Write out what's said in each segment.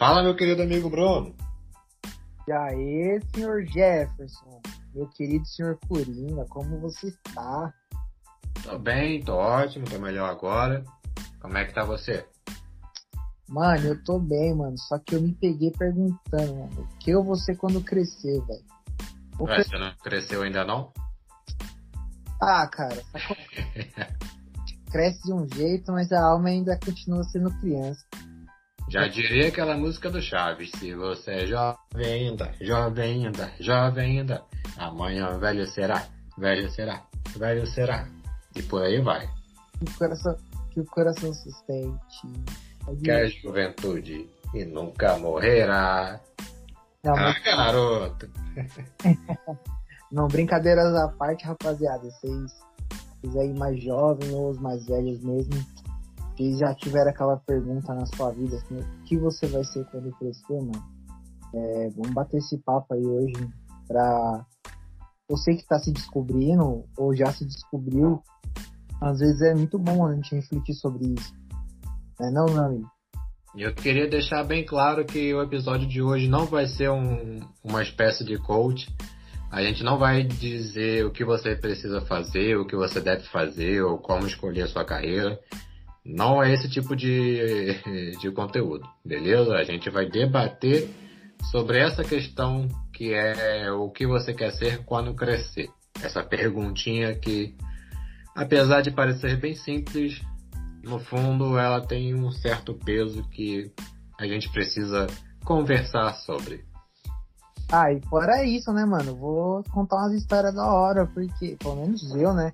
Fala, meu querido amigo Bruno. E aí, senhor Jefferson, meu querido senhor Coringa, como você está? Tô bem, tô ótimo, tô melhor agora. Como é que tá você? Mano, eu tô bem, mano. Só que eu me peguei perguntando, mano, o que eu vou ser quando crescer, velho? Ué, você não cresceu ainda não? Ah, cara, cresce de um jeito, mas a alma ainda continua sendo criança. Já diria aquela música do Chaves, se você é jovem ainda, jovem ainda, jovem ainda, amanhã velho será, velho será, velho será. E por aí vai. Que o coração, que o coração sustente. Que a juventude e nunca morrerá. Não, ah, mas... garoto. Não, brincadeiras à parte, rapaziada. Vocês, vocês aí mais jovens ou os mais velhos mesmo, vocês já tiveram aquela pergunta na sua vida, assim, o que você vai ser quando crescer, mano? É, vamos bater esse papo aí hoje pra você que tá se descobrindo ou já se descobriu. Às vezes é muito bom a gente refletir sobre isso. Não é meu amigo? Eu queria deixar bem claro que o episódio de hoje não vai ser um, uma espécie de coach. A gente não vai dizer o que você precisa fazer, o que você deve fazer ou como escolher a sua carreira. Não é esse tipo de, de conteúdo, beleza? A gente vai debater sobre essa questão que é o que você quer ser quando crescer. Essa perguntinha que, apesar de parecer bem simples, no fundo ela tem um certo peso que a gente precisa conversar sobre. Ah, e fora isso, né, mano? Vou contar umas histórias da hora, porque, pelo menos eu, né?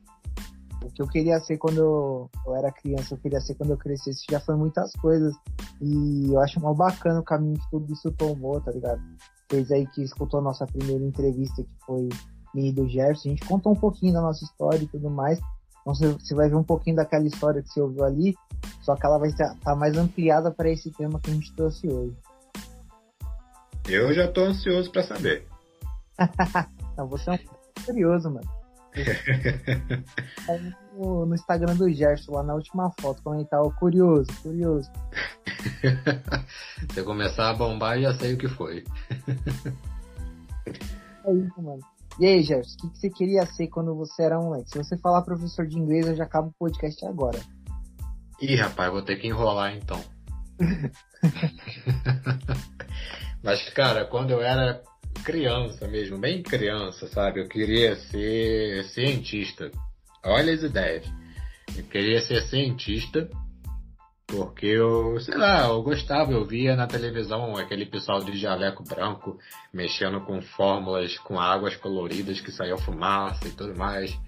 O que eu queria ser quando eu, eu era criança, eu queria ser quando eu crescesse, já foi muitas coisas. E eu acho mal bacana o caminho que tudo isso tomou, tá ligado? Fez aí que escutou a nossa primeira entrevista, que foi minha do Gerson, a gente contou um pouquinho da nossa história e tudo mais. Então você vai ver um pouquinho daquela história que você ouviu ali, só que ela vai estar tá mais ampliada para esse tema que a gente trouxe hoje. Eu já tô ansioso para saber. Não, você é um curioso, mano no, no, Instagram do Gerson, lá na última foto, comentar curioso, curioso. Se começar a bombar, já sei o que foi. é isso, mano. E aí, Gerson, o que, que, você queria ser quando você era um moleque? Se você falar professor de inglês, eu já acabo o podcast agora. Ih, rapaz, vou ter que enrolar então. Mas, cara, quando eu era criança mesmo, bem criança, sabe? Eu queria ser cientista. Olha as ideias. Eu queria ser cientista porque eu, sei lá, eu gostava, eu via na televisão aquele pessoal de jaleco branco mexendo com fórmulas, com águas coloridas que saiam fumaça e tudo mais.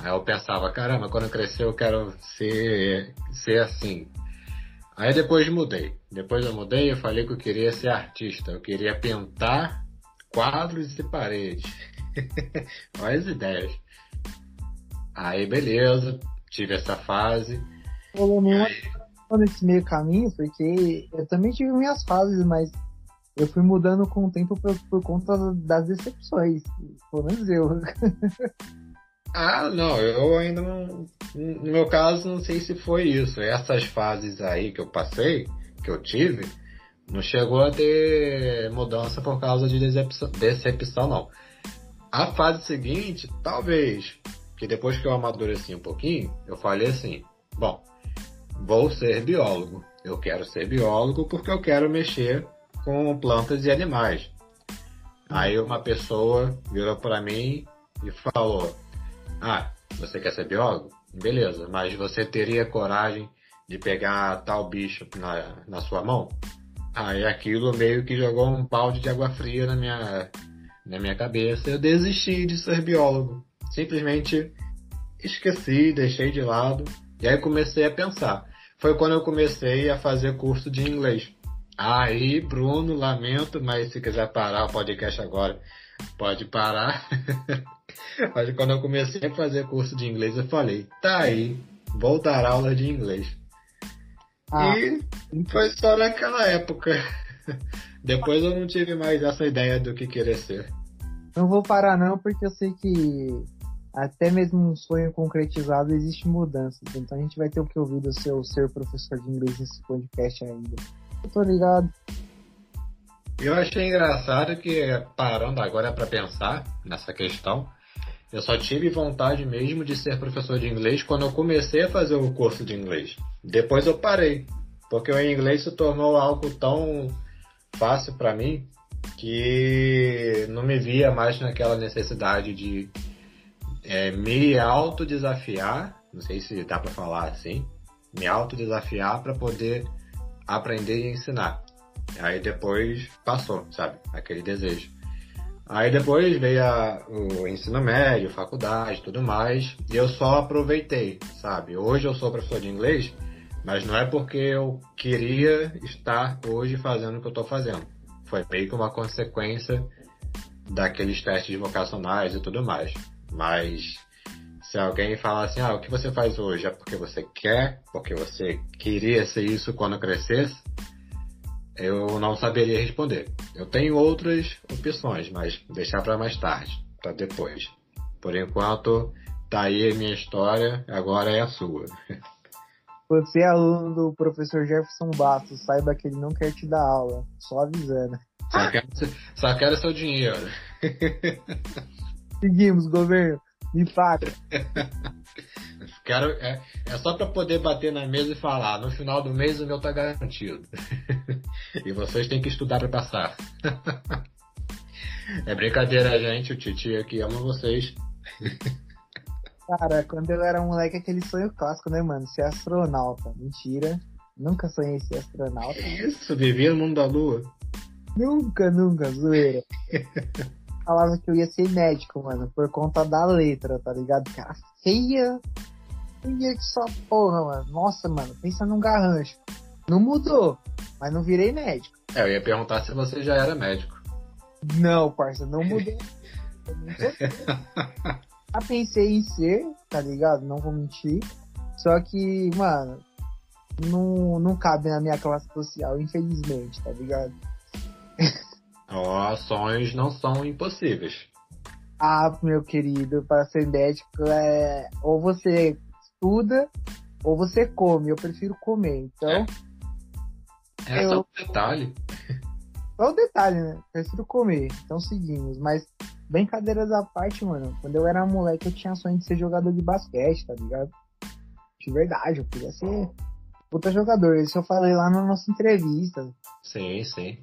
Aí eu pensava, caramba, quando eu crescer eu quero ser, ser assim. Aí depois mudei. Depois eu mudei e falei que eu queria ser artista. Eu queria pintar quadros e paredes. Olha as ideias. Aí, beleza, tive essa fase. Eu não aí... nesse meio caminho, porque eu também tive minhas fases, mas eu fui mudando com o tempo por, por conta das decepções. Pelo menos eu. ah, não, eu ainda não. No meu caso, não sei se foi isso. Essas fases aí que eu passei, que eu tive, não chegou a ter mudança por causa de decepção, decepção não. A fase seguinte, talvez, que depois que eu amadureci um pouquinho, eu falei assim, bom, vou ser biólogo. Eu quero ser biólogo porque eu quero mexer com plantas e animais. Aí uma pessoa virou para mim e falou: Ah, você quer ser biólogo? Beleza, mas você teria coragem de pegar tal bicho na, na sua mão? Aí aquilo meio que jogou um balde de água fria na minha, na minha cabeça. Eu desisti de ser biólogo. Simplesmente esqueci, deixei de lado. E aí comecei a pensar. Foi quando eu comecei a fazer curso de inglês. Aí, Bruno, lamento, mas se quiser parar o podcast agora, pode parar. mas quando eu comecei a fazer curso de inglês, eu falei, tá aí, vou dar aula de inglês. Ah. E foi só naquela época. Depois eu não tive mais essa ideia do que querer ser. Não vou parar não, porque eu sei que até mesmo um sonho concretizado existe mudanças. Então a gente vai ter o que ouvir do seu ser professor de inglês nesse podcast ainda. Eu tô ligado. Eu achei engraçado que, parando agora para pensar nessa questão, eu só tive vontade mesmo de ser professor de inglês quando eu comecei a fazer o curso de inglês. Depois eu parei, porque o inglês se tornou algo tão fácil para mim que não me via mais naquela necessidade de é, me autodesafiar, não sei se dá para falar assim, me autodesafiar para poder aprender e ensinar. Aí depois passou, sabe? Aquele desejo. Aí depois veio a, o ensino médio, faculdade, tudo mais, e eu só aproveitei, sabe? Hoje eu sou professor de inglês, mas não é porque eu queria estar hoje fazendo o que eu estou fazendo. Foi meio que uma consequência daqueles testes vocacionais e tudo mais. Mas se alguém falar assim, ah, o que você faz hoje é porque você quer, porque você queria ser isso quando crescesse, eu não saberia responder. Eu tenho outras opções, mas deixar para mais tarde, para depois. Por enquanto, tá aí a minha história, agora é a sua. Você é aluno do professor Jefferson Bastos, saiba que ele não quer te dar aula, só avisando. Só quero, só quero seu dinheiro. Seguimos, governo. Me paga. Quero, é, é só para poder bater na mesa e falar, no final do mês o meu tá garantido. e vocês têm que estudar para passar. é brincadeira, gente. O Titi aqui ama vocês. Cara, quando eu era moleque, aquele sonho clássico, né, mano? Ser astronauta. Mentira. Nunca sonhei ser astronauta. Isso, vivia no mundo da lua. Nunca, nunca, zoeira. Falava que eu ia ser médico, mano, por conta da letra, tá ligado? Cara, feia. Feia que só porra, mano. Nossa, mano, pensa num garrancho. Não mudou, mas não virei médico. É, eu ia perguntar se você já era médico. Não, parça, não mudou. Já pensei em ser, tá ligado? Não vou mentir. Só que, mano, não, não cabe na minha classe social, infelizmente, tá ligado? Ó, oh, sonhos não são impossíveis. Ah, meu querido, para ser médico é ou você estuda ou você come. Eu prefiro comer, então. É, é eu... só um detalhe. Só um detalhe, né? Prefiro comer. Então seguimos. Mas brincadeiras à parte, mano. Quando eu era moleque, eu tinha sonho de ser jogador de basquete, tá ligado? De verdade, eu queria ser puta jogador. Isso eu falei lá na nossa entrevista. Sim, sim.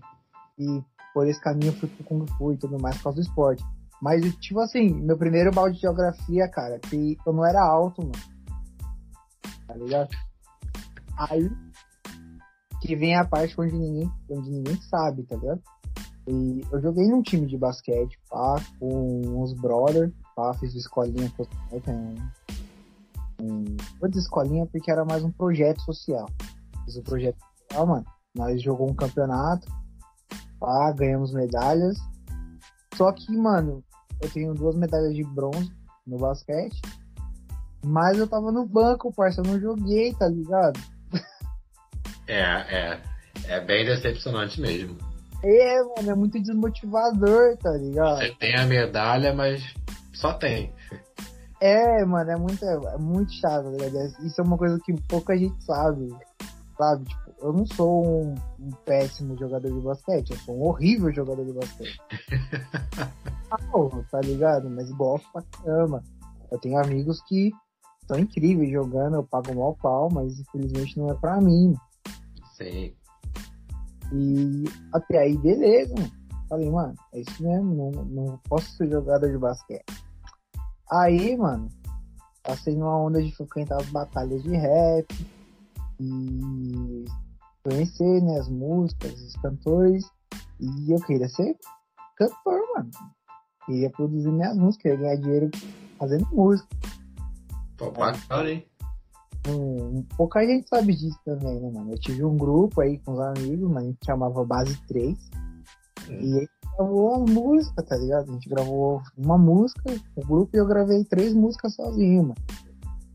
E por esse caminho eu fui pro Kung Fu e tudo mais por causa do esporte. Mas, tipo assim, meu primeiro balde de geografia, cara, que eu não era alto, mano. Tá ligado? Aí que vem a parte onde ninguém, onde ninguém sabe, tá ligado? E eu joguei num time de basquete, pá, com uns brothers, pá, fiz escolinha com vou dizer escolinha porque era mais um projeto social. Fiz um projeto social, mano. Nós jogamos um campeonato, pá, ganhamos medalhas. Só que, mano, eu tenho duas medalhas de bronze no basquete. Mas eu tava no banco, parça, eu não joguei, tá ligado? É, é. É bem decepcionante mesmo. É, mano, é muito desmotivador, tá ligado? Você tem a medalha, mas só tem. É, mano, é muito, é muito chato, tá ligado? Isso é uma coisa que pouca gente sabe, sabe? Tipo, eu não sou um, um, péssimo jogador de basquete, eu sou um horrível jogador de basquete. ah, tá ligado? Mas gosto pra caramba. Eu tenho amigos que são incríveis jogando, eu pago mal pau, mas infelizmente não é pra mim. Sim. E até aí, beleza, mano. Falei, mano, é isso mesmo, não, não posso ser jogador de basquete. Aí, mano, passei numa onda de frequentar as batalhas de rap e conhecer, né, as músicas, os cantores. E eu queria ser cantor, mano. Queria produzir minhas músicas, ganhar dinheiro fazendo música. Pô, bacana, hein? Um, pouca gente sabe disso também, né, mano? Eu tive um grupo aí com os amigos, mas a gente chamava Base 3. Hum. E a gente gravou uma música, tá ligado? A gente gravou uma música, o grupo e eu gravei três músicas sozinho, mano.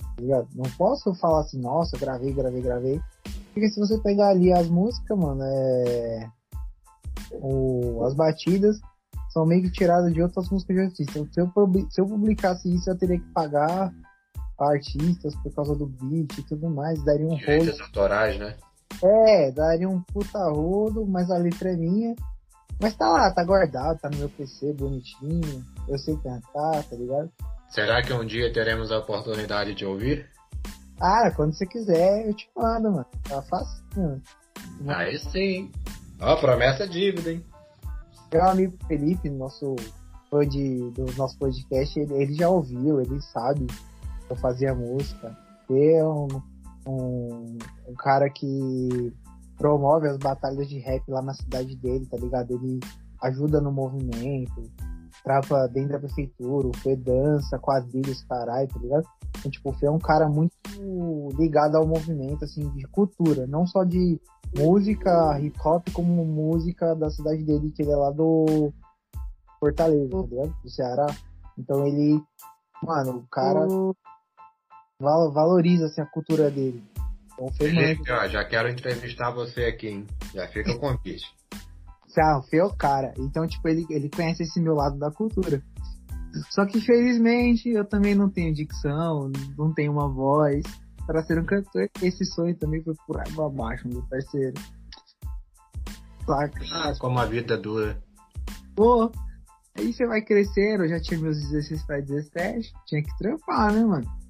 Tá ligado? Não posso falar assim, nossa, gravei, gravei, gravei. Porque se você pegar ali as músicas, mano, é. O, as batidas são meio que tiradas de outras músicas de artista. Então, se eu, se eu publicasse isso, eu teria que pagar artistas por causa do beat e tudo mais. Daria um Direitos autorais, né? É, daria um puta rodo, mas a letra é minha. Mas tá lá, tá guardado, tá no meu PC, bonitinho. Eu sei cantar, tá ligado? Será que um dia teremos a oportunidade de ouvir? Ah, quando você quiser, eu te mando, mano. Tá fácil, mano. Aí sim. Ó, promessa é dívida, hein? Meu amigo Felipe, nosso fã de, do nosso podcast, ele, ele já ouviu, ele sabe eu fazia música. É um, um, um cara que promove as batalhas de rap lá na cidade dele, tá ligado? Ele ajuda no movimento, trava dentro da prefeitura, o Fê dança, quadrilhas, caralho, tá ligado? Então, tipo, o Fê é um cara muito ligado ao movimento, assim, de cultura, não só de música hip hop, como música da cidade dele, que ele é lá do Fortaleza, tá ligado? Do Ceará. Então ele, mano, o cara valoriza assim, a cultura dele. Então, Felipe, ó, já quero entrevistar você aqui, hein? Já fica o convite. Ah, é o cara. Então, tipo, ele, ele conhece esse meu lado da cultura. Só que, infelizmente, eu também não tenho dicção, não tenho uma voz para ser um cantor. Esse sonho também foi por água abaixo, meu parceiro. Saca? Ah, como a vida dura. Pô, aí você vai crescendo, eu já tinha meus 16 para 17, tinha que trampar, né, mano?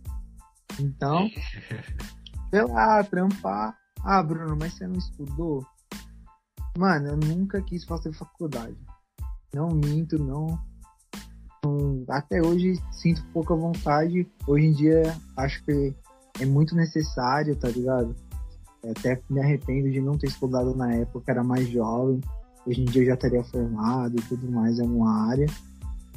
Então, sei lá, trampar. Ah, Bruno, mas você não estudou? Mano, eu nunca quis fazer faculdade. Não minto, não. até hoje sinto pouca vontade. Hoje em dia acho que é muito necessário, tá ligado? Até me arrependo de não ter estudado na época, era mais jovem. Hoje em dia eu já estaria formado e tudo mais, é uma área.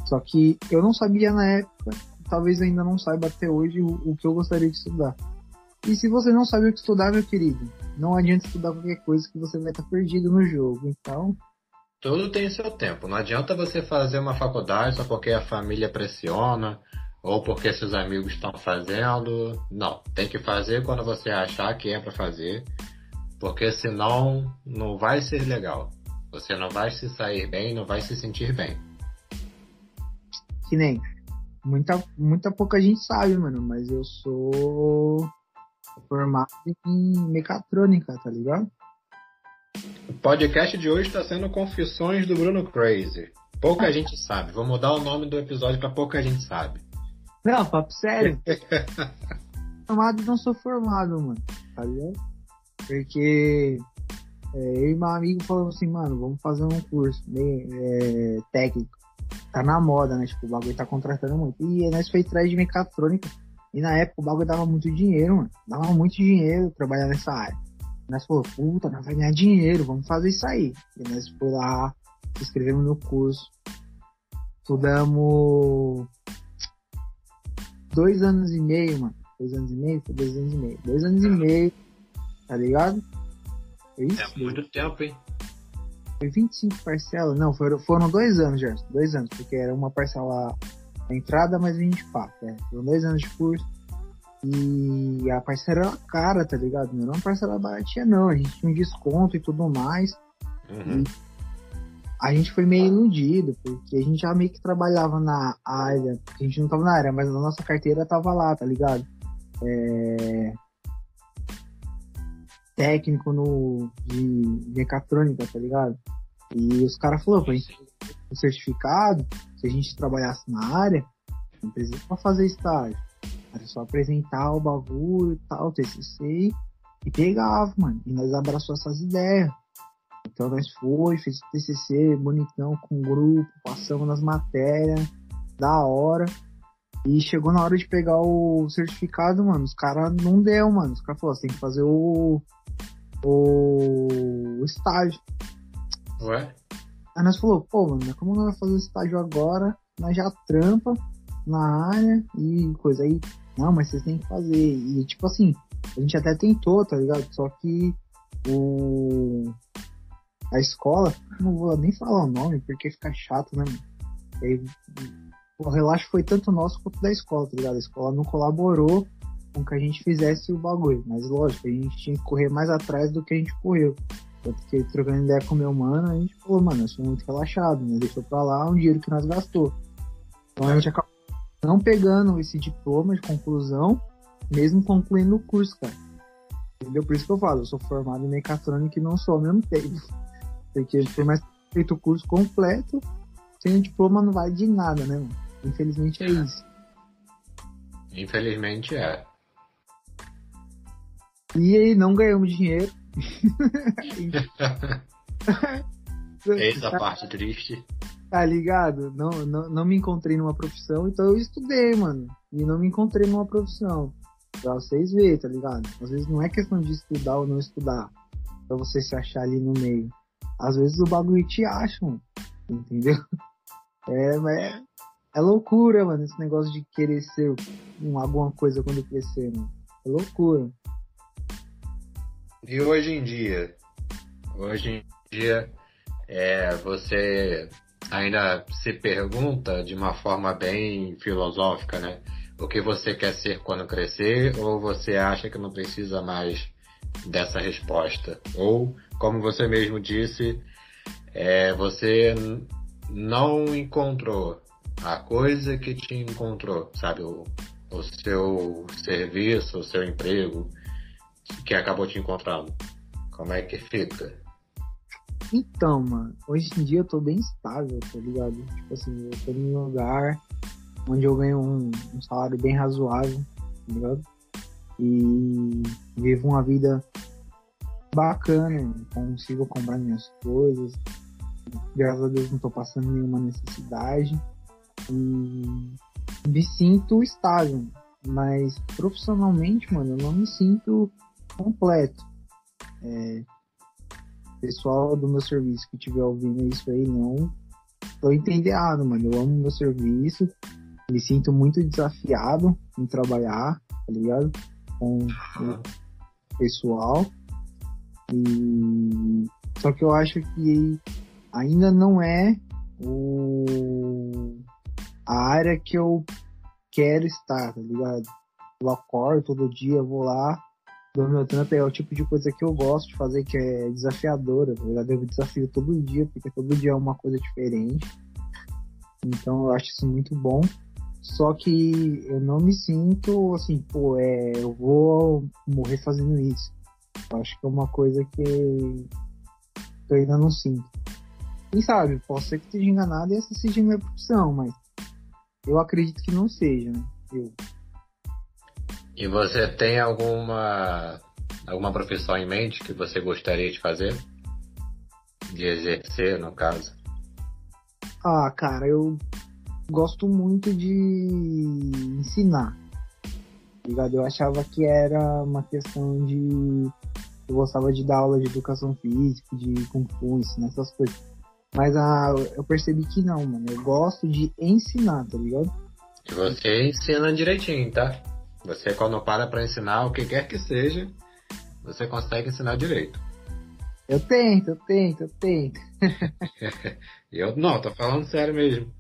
Só que eu não sabia na época, talvez ainda não saiba até hoje o, o que eu gostaria de estudar. E se você não sabe o que estudar, meu querido, não adianta estudar qualquer coisa que você vai estar perdido no jogo. Então. Tudo tem seu tempo. Não adianta você fazer uma faculdade só porque a família pressiona ou porque seus amigos estão fazendo. Não, tem que fazer quando você achar que é para fazer, porque senão não vai ser legal. Você não vai se sair bem, não vai se sentir bem. Que nem muita muita pouca gente sabe, mano, mas eu sou formado em mecatrônica, tá ligado? O podcast de hoje está sendo Confissões do Bruno Crazy. Pouca ah. gente sabe. Vou mudar o nome do episódio para pouca gente sabe. Não, papo sério. formado não sou formado, mano. Tá ligado? Porque é, eu e meu amigo falamos assim, mano, vamos fazer um curso meio, é, técnico. Tá na moda, né? Tipo, o bagulho tá contratando muito. E nós foi atrás de mecatrônica. E na época o bagulho dava muito dinheiro, mano. Dava muito dinheiro trabalhar nessa área. E nós falou, puta, nós vai ganhar dinheiro, vamos fazer isso aí. E nós foi lá, escrevemos no curso. Estudamos dois anos e meio, mano. Dois anos e meio? Foi dois anos e meio. Dois anos e meio, tá ligado? Isso? É muito tempo, hein? Foi 25 parcelas. Não, foram, foram dois anos, Gerson. Dois anos, porque era uma parcela a entrada mais 24. É. Foram dois anos de curso. E a parcela era cara, tá ligado? Não era uma parcela baratinha, não. A gente tinha um desconto e tudo mais. Uhum. E a gente foi meio iludido, porque a gente já meio que trabalhava na área, a gente não tava na área, mas a nossa carteira tava lá, tá ligado? É... Técnico no, de mecatrônica, tá ligado? E os caras falaram pra gente o certificado, se a gente trabalhasse na área, não precisa pra fazer estágio. Era só apresentar o bagulho e tal, TCC, e pegava, mano. E nós abraçou essas ideias. Então nós foi, fez o TCC bonitão com o grupo, passamos nas matérias, da hora. E chegou na hora de pegar o certificado, mano, os caras não deu, mano. Os caras falaram, você tem que fazer o, o, estágio. Ué? Aí nós falou, pô, mano, como nós vamos fazer o estágio agora? Nós já trampa na área e coisa aí. Não, mas vocês têm que fazer. E tipo assim, a gente até tentou, tá ligado? Só que o a escola, não vou nem falar o nome porque fica chato, né? Aí, o relaxo foi tanto nosso quanto da escola, tá ligado? A escola não colaborou com que a gente fizesse o bagulho, mas lógico, a gente tinha que correr mais atrás do que a gente correu. Eu fiquei trocando ideia com meu mano, a gente falou, mano, eu sou muito relaxado, né? Deixou pra lá um dinheiro que nós gastou. Então a gente acabou não pegando esse diploma de conclusão, mesmo concluindo o curso, cara. Entendeu? Por isso que eu falo, eu sou formado em mecatrônica e não sou ao mesmo tempo. Porque por mais feito o curso completo, sem o diploma não vale de nada, né, mano? Infelizmente é isso. Infelizmente é. E aí não ganhamos dinheiro. Eis a parte triste. Tá ligado? Não, não, não me encontrei numa profissão, então eu estudei, mano. E não me encontrei numa profissão. Pra vocês verem, tá ligado? Às vezes não é questão de estudar ou não estudar. Pra você se achar ali no meio. Às vezes o bagulho te acham. Entendeu? É, é, é loucura, mano, esse negócio de querer ser um, alguma coisa quando crescer, mano. É loucura. E hoje em dia? Hoje em dia, é, você ainda se pergunta de uma forma bem filosófica, né? O que você quer ser quando crescer, ou você acha que não precisa mais dessa resposta? Ou, como você mesmo disse, é, você não encontrou a coisa que te encontrou, sabe? O, o seu serviço, o seu emprego que acabou te encontrando. Como é que fica? Então, mano, hoje em dia eu tô bem estável, tá ligado? Tipo assim, eu tô em um lugar onde eu ganho um, um salário bem razoável, tá ligado? E vivo uma vida bacana, consigo comprar minhas coisas. Graças a Deus não tô passando nenhuma necessidade. E me sinto estável. Mas profissionalmente, mano, eu não me sinto completo. É, pessoal do meu serviço que estiver ouvindo isso aí, não tô entendendo, mano. Eu amo meu serviço, me sinto muito desafiado em trabalhar, tá ligado? Com o pessoal. E só que eu acho que ainda não é o a área que eu quero estar, tá ligado? Eu acordo todo dia, vou lá, do meu trampo é o tipo de coisa que eu gosto de fazer, que é desafiadora. Eu devo desafio todo dia, porque todo dia é uma coisa diferente. Então eu acho isso muito bom. Só que eu não me sinto assim, pô, é, eu vou morrer fazendo isso. Eu acho que é uma coisa que eu ainda não sinto. Quem sabe, posso ser que esteja enganado e essa seja a minha profissão, mas eu acredito que não seja, né? Eu. E você tem alguma alguma profissão em mente que você gostaria de fazer? De exercer, no caso? Ah, cara, eu gosto muito de ensinar. Tá ligado? Eu achava que era uma questão de. Eu gostava de dar aula de educação física, de kung fu, ensinar essas coisas. Mas ah, eu percebi que não, mano. Eu gosto de ensinar, tá ligado? E você ensina direitinho, tá? Você quando para para ensinar o que quer que seja, você consegue ensinar direito. Eu tento, eu tento, eu tento. eu não, tô falando sério mesmo.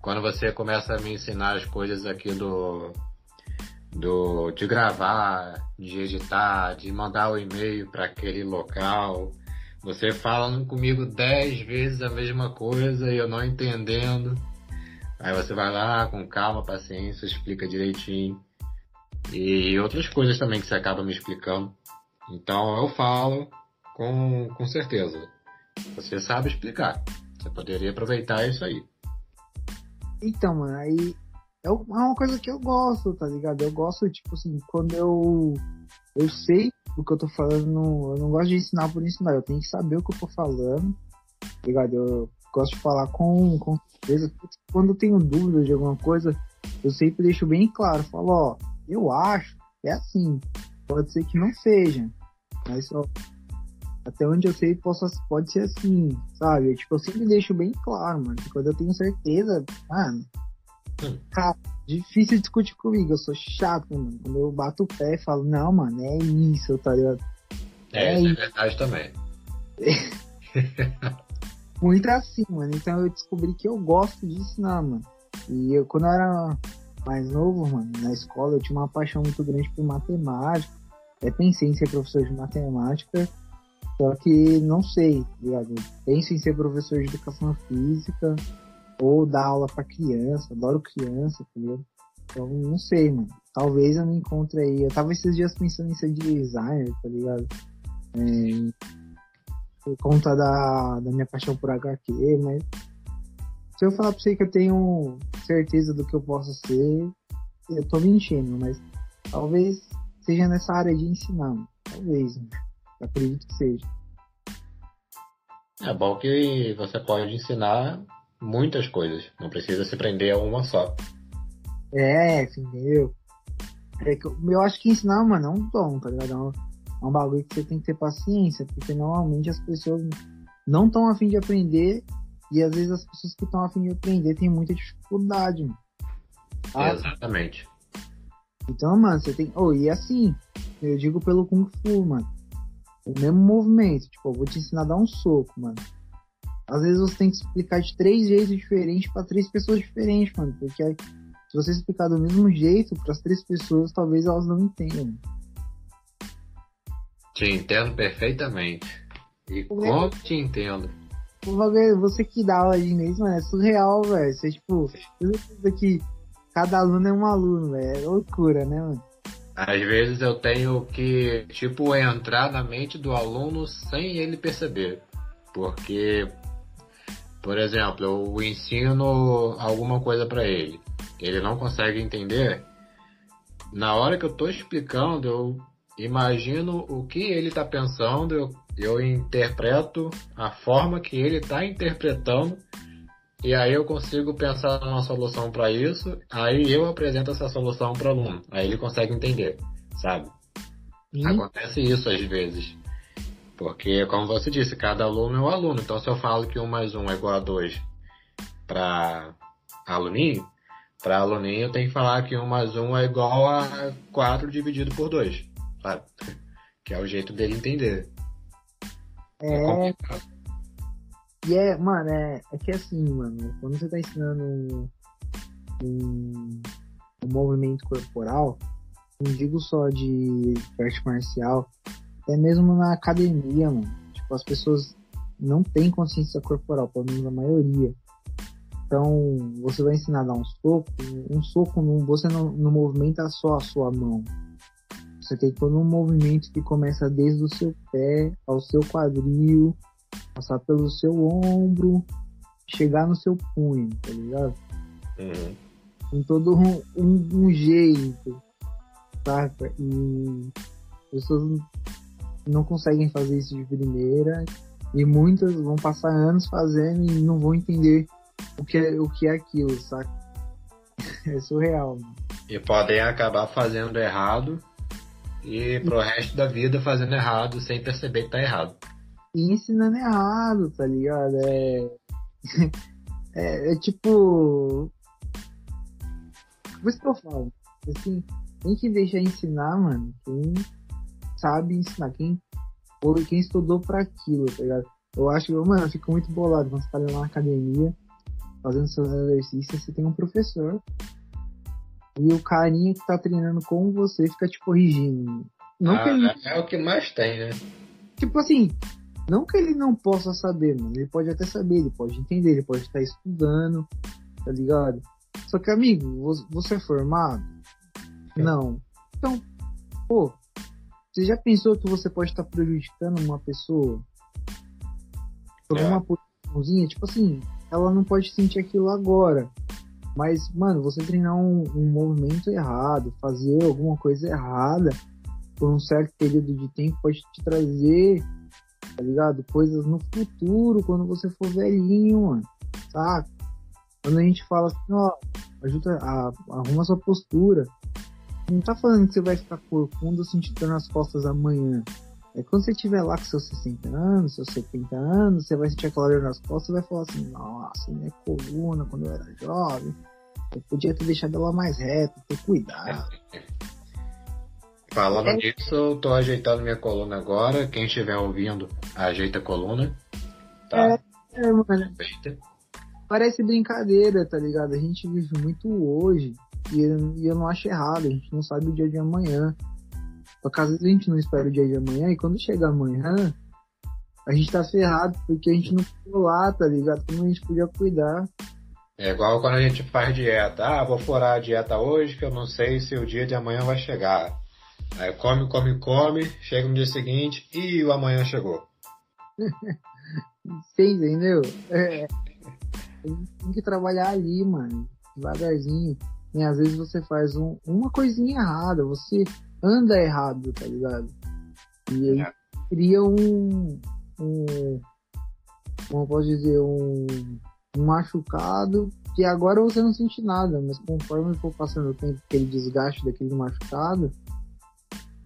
Quando você começa a me ensinar as coisas aqui do do de gravar, de editar, de mandar o e-mail para aquele local, você falando comigo dez vezes a mesma coisa e eu não entendendo. Aí você vai lá com calma, paciência, explica direitinho. E outras coisas também que você acaba me explicando. Então eu falo com, com certeza. Você sabe explicar. Você poderia aproveitar isso aí. Então, mano, aí é, é uma coisa que eu gosto, tá ligado? Eu gosto, tipo assim, quando eu, eu sei o que eu tô falando, eu não gosto de ensinar por ensinar, eu tenho que saber o que eu tô falando, tá ligado? Eu gosto de falar com, com certeza. Quando eu tenho dúvida de alguma coisa, eu sempre deixo bem claro, falo, ó, eu acho que é assim. Pode ser que não seja. Mas ó, até onde eu sei posso, pode ser assim, sabe? Eu, tipo, eu sempre deixo bem claro, mano. Quando eu tenho certeza, mano. Hum. Cara, difícil discutir comigo. Eu sou chato, mano. Quando eu bato o pé e falo, não, mano, é isso, tá ligado? É, é isso é verdade também. Muito assim, mano. Então eu descobri que eu gosto de ensinar, mano. E eu, quando eu era mais novo, mano, na escola eu tinha uma paixão muito grande por matemática. Até pensei em ser professor de matemática, só que não sei, tá ligado? Penso em ser professor de educação física ou dar aula para criança, adoro criança, tá ligado? Então, não sei, mano. Talvez eu me encontre aí. Eu tava esses dias pensando em ser designer, tá ligado? É... por conta da, da minha paixão por HQ, mas se eu falar pra você que eu tenho certeza do que eu posso ser, eu tô mentindo, mas talvez seja nessa área de ensinar, talvez, né? eu acredito que seja. É bom que você pode ensinar muitas coisas, não precisa se prender a uma só. É, entendeu? É que eu, eu acho que ensinar, mano, é um dom, tá ligado? É um, é um bagulho que você tem que ter paciência, porque normalmente as pessoas não estão afim de aprender e às vezes as pessoas que estão afim de aprender têm muita dificuldade, mano. Ah, Exatamente. Então, mano, você tem. Oh, e assim, eu digo pelo Kung Fu, mano. O mesmo movimento. Tipo, eu vou te ensinar a dar um soco, mano. Às vezes você tem que explicar de três jeitos diferentes para três pessoas diferentes, mano. Porque se você explicar do mesmo jeito para as três pessoas, talvez elas não entendam. Te entendo perfeitamente. E como te entendo? Você que dá aula de inglês, mano, é surreal, velho. Você, tipo, aqui, cada aluno é um aluno, velho. É loucura, né, mano? Às vezes eu tenho que, tipo, entrar na mente do aluno sem ele perceber. Porque, por exemplo, eu ensino alguma coisa para ele. Ele não consegue entender. Na hora que eu tô explicando, eu imagino o que ele está pensando, eu, eu interpreto a forma que ele está interpretando e aí eu consigo pensar numa solução para isso, aí eu apresento essa solução para o aluno, aí ele consegue entender, sabe? Hum. Acontece isso às vezes. Porque, como você disse, cada aluno é um aluno. Então, se eu falo que 1 mais 1 é igual a 2 para aluninho, para aluninho eu tenho que falar que 1 mais 1 é igual a 4 dividido por 2 sabe? Que é o jeito dele entender. É. é e é, mano, é, é que assim, mano, quando você tá ensinando um, um, um movimento corporal, não digo só de arte marcial, até mesmo na academia, mano. Tipo, as pessoas não têm consciência corporal, pelo menos a maioria. Então, você vai ensinar a dar um soco, um soco, não, você não, não movimenta só a sua mão. Você tem todo um movimento que começa desde o seu pé ao seu quadril, passar pelo seu ombro, chegar no seu punho, tá ligado? Uhum. Tem todo um, um, um jeito, saca? E as pessoas não conseguem fazer isso de primeira e muitas vão passar anos fazendo e não vão entender o que é, o que é aquilo, saca? É surreal. Mano. E podem acabar fazendo errado e pro resto da vida fazendo errado sem perceber que tá errado. E ensinando errado, tá ligado? É. é, é tipo. Por isso que eu falo. Assim, tem que deixar ensinar, mano. Quem sabe ensinar. Quem, ou quem estudou pra aquilo, tá ligado? Eu acho que, mano, eu fico muito bolado quando você tá na academia, fazendo seus exercícios, você tem um professor e o carinha que tá treinando com você fica te corrigindo. Não ah, ele... É o que mais tem, né? Tipo assim, não que ele não possa saber, mano. Ele pode até saber, ele pode entender, ele pode estar estudando, tá ligado? Só que, amigo, você é formado? É. Não. Então, pô, você já pensou que você pode estar prejudicando uma pessoa? Por é. uma posiçãozinha? Tipo assim, ela não pode sentir aquilo agora. Mas, mano, você treinar um, um movimento errado, fazer alguma coisa errada por um certo período de tempo pode te trazer, tá ligado? Coisas no futuro, quando você for velhinho, mano. Saca? Quando a gente fala assim, ó, ajuda a, arruma sua postura. Não tá falando que você vai ficar corcunda sentindo nas costas amanhã. É quando você estiver lá com seus 60 anos, seus 70 anos, você vai sentir aquela dor nas costas e vai falar assim, nossa, minha coluna quando eu era jovem, eu podia ter deixado ela mais reta, ter cuidado. Falando é. disso, eu tô ajeitando minha coluna agora. Quem estiver ouvindo, ajeita a coluna. Tá? É, é mano. Parece brincadeira, tá ligado? A gente vive muito hoje e eu, e eu não acho errado, a gente não sabe o dia de amanhã. Às vezes a gente não espera o dia de amanhã e quando chega amanhã, a gente tá ferrado porque a gente não ficou lá, tá ligado? Como a gente podia cuidar. É igual quando a gente faz dieta. Ah, vou furar a dieta hoje que eu não sei se o dia de amanhã vai chegar. Aí come, come, come, chega no dia seguinte e o amanhã chegou. Você entendeu? É. Tem que trabalhar ali, mano. Devagarzinho. E às vezes você faz um, uma coisinha errada, você anda errado, tá ligado? E aí é. cria um, um. Como posso dizer? Um, um machucado que agora você não sente nada, mas conforme for passando o tempo, aquele desgaste daquele machucado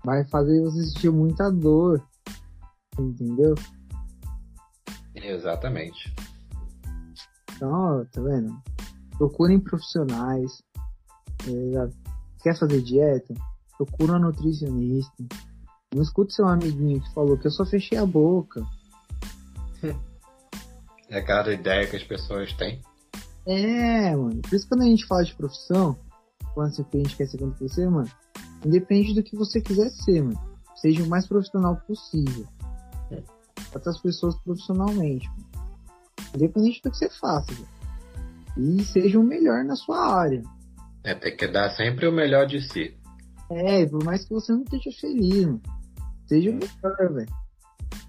vai fazer você sentir muita dor. Entendeu? Exatamente. Então, tá vendo? Procurem profissionais. É, quer fazer dieta? Procura um nutricionista. Não escute seu amiguinho que falou que eu só fechei a boca. É cada ideia que as pessoas têm. É, mano. Por isso quando a gente fala de profissão, quando a gente quer ser quando crescer, mano, independe do que você quiser ser, mano. Seja o mais profissional possível. Trata as pessoas profissionalmente. Mano. Independente do que você faça. Mano. E seja o melhor na sua área. É, tem que dar sempre o melhor de si. É, por mais que você não esteja feliz, mano. Seja melhor, velho.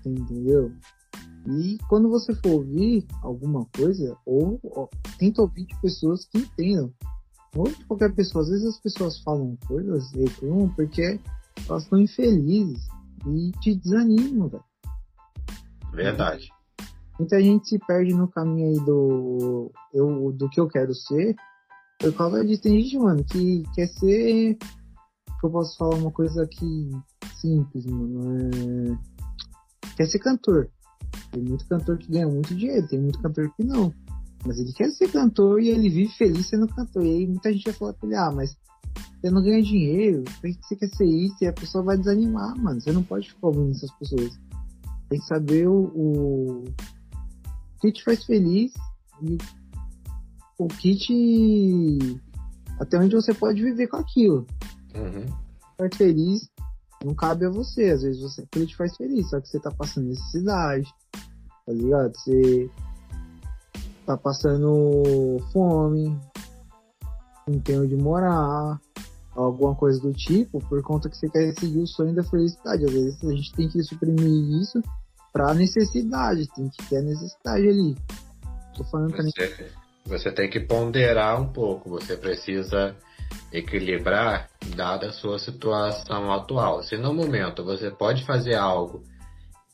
Entendeu? E quando você for ouvir alguma coisa, ou, ou tenta ouvir de pessoas que entendam. Ou de qualquer pessoa. Às vezes as pessoas falam coisas, reclamam, porque elas estão infelizes e te desanimam, velho. Verdade. Muita gente se perde no caminho aí do, eu, do que eu quero ser. Por causa de tem gente, mano, que quer ser. Que eu posso falar uma coisa aqui simples, mano. É, quer ser cantor. Tem muito cantor que ganha muito dinheiro, tem muito cantor que não. Mas ele quer ser cantor e ele vive feliz sendo cantor. E aí muita gente vai falar pra ele, ah, mas você não ganha dinheiro, por que você quer ser isso? E a pessoa vai desanimar, mano. Você não pode ficar ouvindo essas pessoas. Tem que saber o, o, que te faz feliz e o que te. Até onde você pode viver com aquilo. Uhum. Feliz, não cabe a você. Às vezes você, aquilo te faz feliz, só que você tá passando necessidade, tá ligado? Você tá passando fome, não tem onde morar, alguma coisa do tipo, por conta que você quer seguir o sonho da felicidade. Às vezes a gente tem que suprimir isso pra necessidade, tem que ter a necessidade ali. Tô falando você, você tem que ponderar um pouco, você precisa equilibrar dada a sua situação atual. Se no momento você pode fazer algo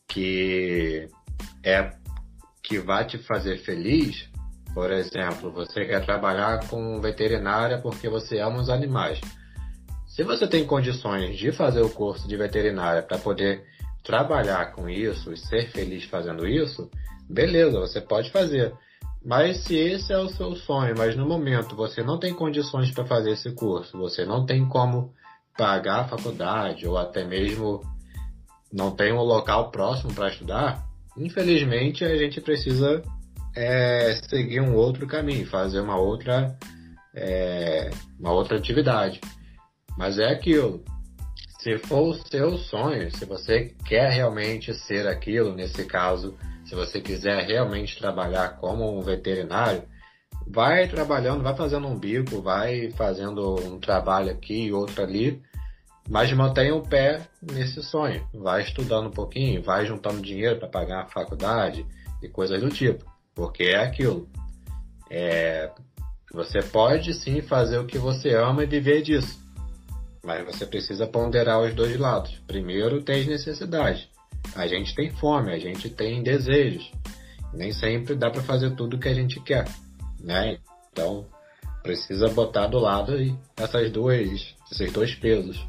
que é que vai te fazer feliz, por exemplo, você quer trabalhar com veterinária porque você ama os animais. Se você tem condições de fazer o curso de veterinária para poder trabalhar com isso e ser feliz fazendo isso, beleza, você pode fazer. Mas se esse é o seu sonho, mas no momento você não tem condições para fazer esse curso, você não tem como pagar a faculdade ou até mesmo não tem um local próximo para estudar, infelizmente a gente precisa é, seguir um outro caminho, fazer uma outra é, uma outra atividade. Mas é aquilo, se for o seu sonho, se você quer realmente ser aquilo, nesse caso, se você quiser realmente trabalhar como um veterinário, vai trabalhando, vai fazendo um bico, vai fazendo um trabalho aqui e outro ali, mas mantenha o pé nesse sonho. Vai estudando um pouquinho, vai juntando dinheiro para pagar a faculdade e coisas do tipo, porque é aquilo. É, você pode sim fazer o que você ama e viver disso. Mas você precisa ponderar os dois lados. Primeiro, tem as necessidades. A gente tem fome, a gente tem desejos. Nem sempre dá para fazer tudo o que a gente quer, né? Então, precisa botar do lado aí essas duas, esses dois pesos.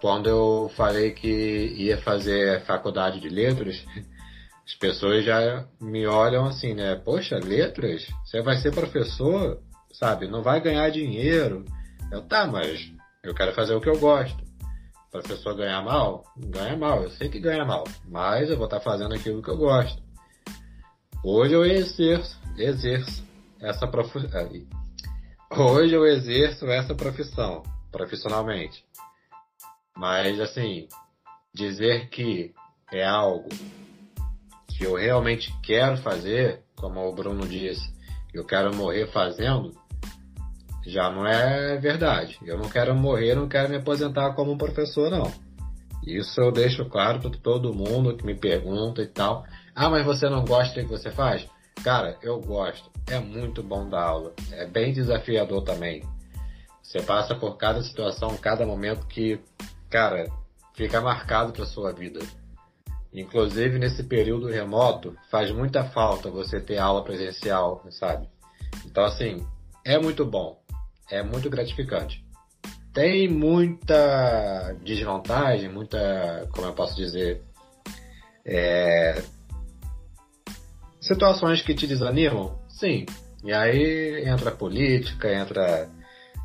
Quando eu falei que ia fazer faculdade de letras, as pessoas já me olham assim, né? Poxa, letras? Você vai ser professor, sabe? Não vai ganhar dinheiro. Eu, tá, mas eu quero fazer o que eu gosto. Para a pessoa ganhar mal, ganha mal. Eu sei que ganha mal, mas eu vou estar tá fazendo aquilo que eu gosto. Hoje eu exerço, exerço essa profissão. Hoje eu exerço essa profissão, profissionalmente. Mas assim, dizer que é algo que eu realmente quero fazer, como o Bruno disse, eu quero morrer fazendo, já não é verdade. Eu não quero morrer, não quero me aposentar como professor, não. Isso eu deixo claro para todo mundo que me pergunta e tal. Ah, mas você não gosta do que você faz? Cara, eu gosto. É muito bom dar aula. É bem desafiador também. Você passa por cada situação, cada momento que, cara, fica marcado para sua vida. Inclusive nesse período remoto, faz muita falta você ter aula presencial, sabe? Então assim, é muito bom, é muito gratificante. Tem muita desvantagem, muita, como eu posso dizer, é, situações que te desanimam, sim. E aí entra política, entra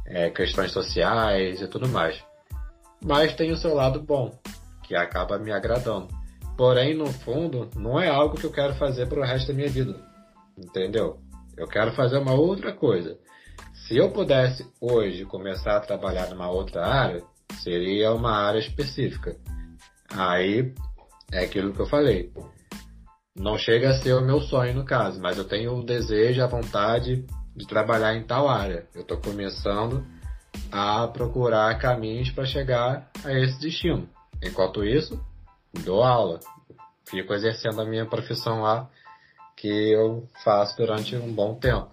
é, questões sociais e tudo mais. Mas tem o seu lado bom, que acaba me agradando. Porém, no fundo, não é algo que eu quero fazer para o resto da minha vida. Entendeu? Eu quero fazer uma outra coisa. Se eu pudesse hoje começar a trabalhar numa outra área, seria uma área específica. Aí é aquilo que eu falei. Não chega a ser o meu sonho no caso, mas eu tenho o desejo, a vontade de trabalhar em tal área. Eu estou começando a procurar caminhos para chegar a esse destino. Enquanto isso, dou aula, fico exercendo a minha profissão lá, que eu faço durante um bom tempo,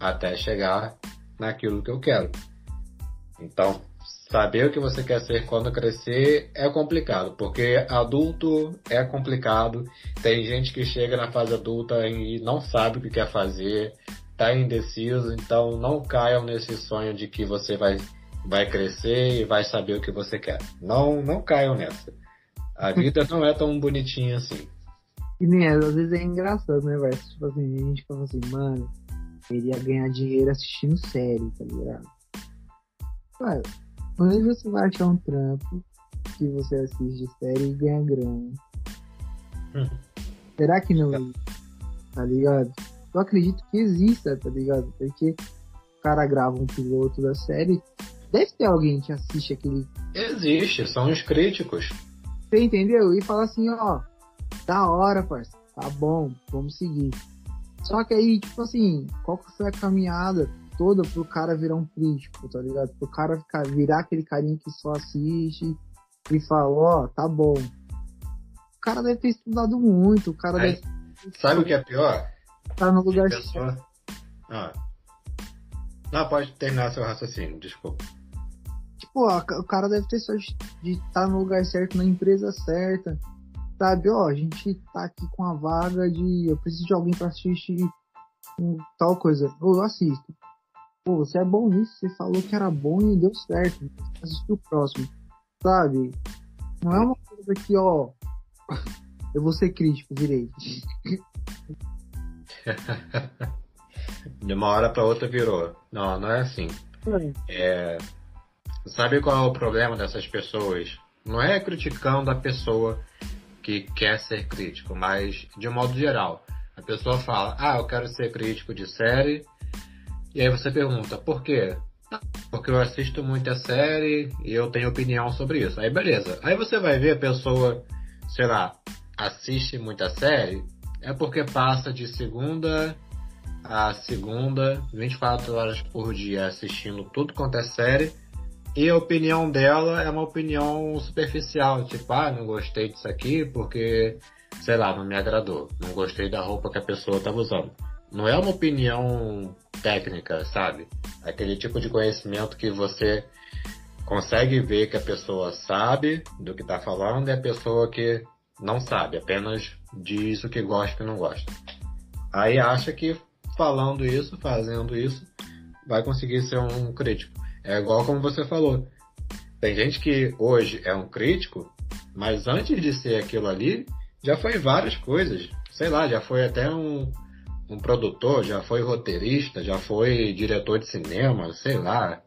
até chegar naquilo que eu quero. Então, saber o que você quer ser quando crescer é complicado, porque adulto é complicado. Tem gente que chega na fase adulta e não sabe o que quer fazer, tá indeciso, então não caiam nesse sonho de que você vai, vai crescer e vai saber o que você quer. Não, não caiam nessa. A vida não é tão bonitinha assim. E nem é, às vezes é engraçado, né, velho? Tipo assim, a gente fala assim, mano, queria ganhar dinheiro assistindo série, tá ligado? Cara, onde você vai achar um trampo que você assiste série e ganha grana? Hum. Será que não? Tá ligado? Eu acredito que exista, tá ligado? Porque o cara grava um piloto da série, deve ter alguém que assiste aquele. Existe, são os críticos. Você entendeu? E fala assim, ó, da hora, parceiro, tá bom, vamos seguir. Só que aí, tipo assim, qual que foi a caminhada toda pro cara virar um crítico, tá ligado? Pro cara ficar, virar aquele carinha que só assiste e fala, ó, oh, tá bom. O cara deve ter estudado muito, o cara aí, deve... Sabe o que é pior? Tá no lugar pessoa... Ah. Não, pode terminar seu raciocínio, desculpa. Tipo, ó, o cara deve ter sorte de estar tá no lugar certo, na empresa certa. Sabe, ó, a gente tá aqui com a vaga de. Eu preciso de alguém pra assistir um, tal coisa. Eu assisto. Pô, você é bom nisso, você falou que era bom e deu certo. Assistiu o próximo. Sabe? Não é uma coisa que, ó. Eu vou ser crítico, virei. De uma hora para outra virou. Não, não é assim. É, sabe qual é o problema dessas pessoas? Não é criticando a pessoa que quer ser crítico, mas de um modo geral. A pessoa fala, ah, eu quero ser crítico de série. E aí você pergunta, por quê? Porque eu assisto muita série e eu tenho opinião sobre isso. Aí beleza. Aí você vai ver a pessoa, sei lá, assiste muita série, é porque passa de segunda a segunda, 24 horas por dia assistindo tudo quanto é série. E a opinião dela é uma opinião superficial, tipo, ah, não gostei disso aqui porque, sei lá, não me agradou. Não gostei da roupa que a pessoa estava usando. Não é uma opinião técnica, sabe? Aquele tipo de conhecimento que você consegue ver que a pessoa sabe do que está falando e a pessoa que não sabe, apenas diz o que gosta e não gosta. Aí acha que falando isso, fazendo isso, vai conseguir ser um crítico. É igual como você falou. Tem gente que hoje é um crítico, mas antes de ser aquilo ali, já foi várias coisas. Sei lá, já foi até um, um produtor, já foi roteirista, já foi diretor de cinema, sei lá,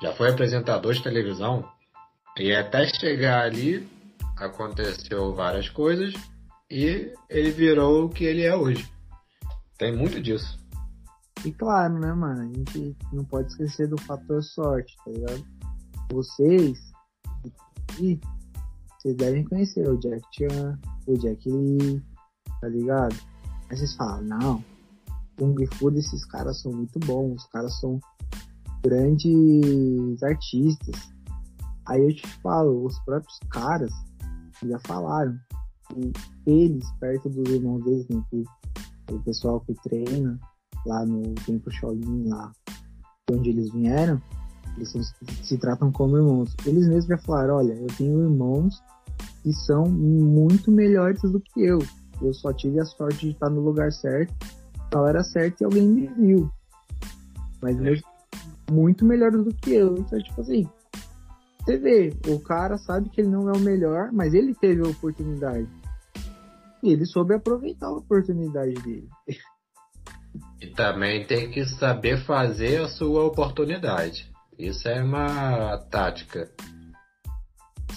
já foi apresentador de televisão. E até chegar ali, aconteceu várias coisas e ele virou o que ele é hoje. Tem muito disso. E claro, né, mano, a gente não pode esquecer do fator sorte, tá ligado? Vocês, e vocês devem conhecer o Jack Chan, o Jack Lee, tá ligado? Aí vocês falam, não, Kung Fu desses caras são muito bons, os caras são grandes artistas. Aí eu te falo, os próprios caras já falaram que eles, perto dos irmãos deles, né, que o pessoal que treina lá no Tempo Shaolin, lá de onde eles vieram, eles são, se tratam como irmãos. Eles mesmos já falaram, olha, eu tenho irmãos que são muito melhores do que eu. Eu só tive a sorte de estar no lugar certo, na hora certa e alguém me viu. Mas mesmo muito melhores do que eu. Então, tipo assim, você vê, o cara sabe que ele não é o melhor, mas ele teve a oportunidade. E ele soube aproveitar a oportunidade dele. E também tem que saber fazer a sua oportunidade. Isso é uma tática,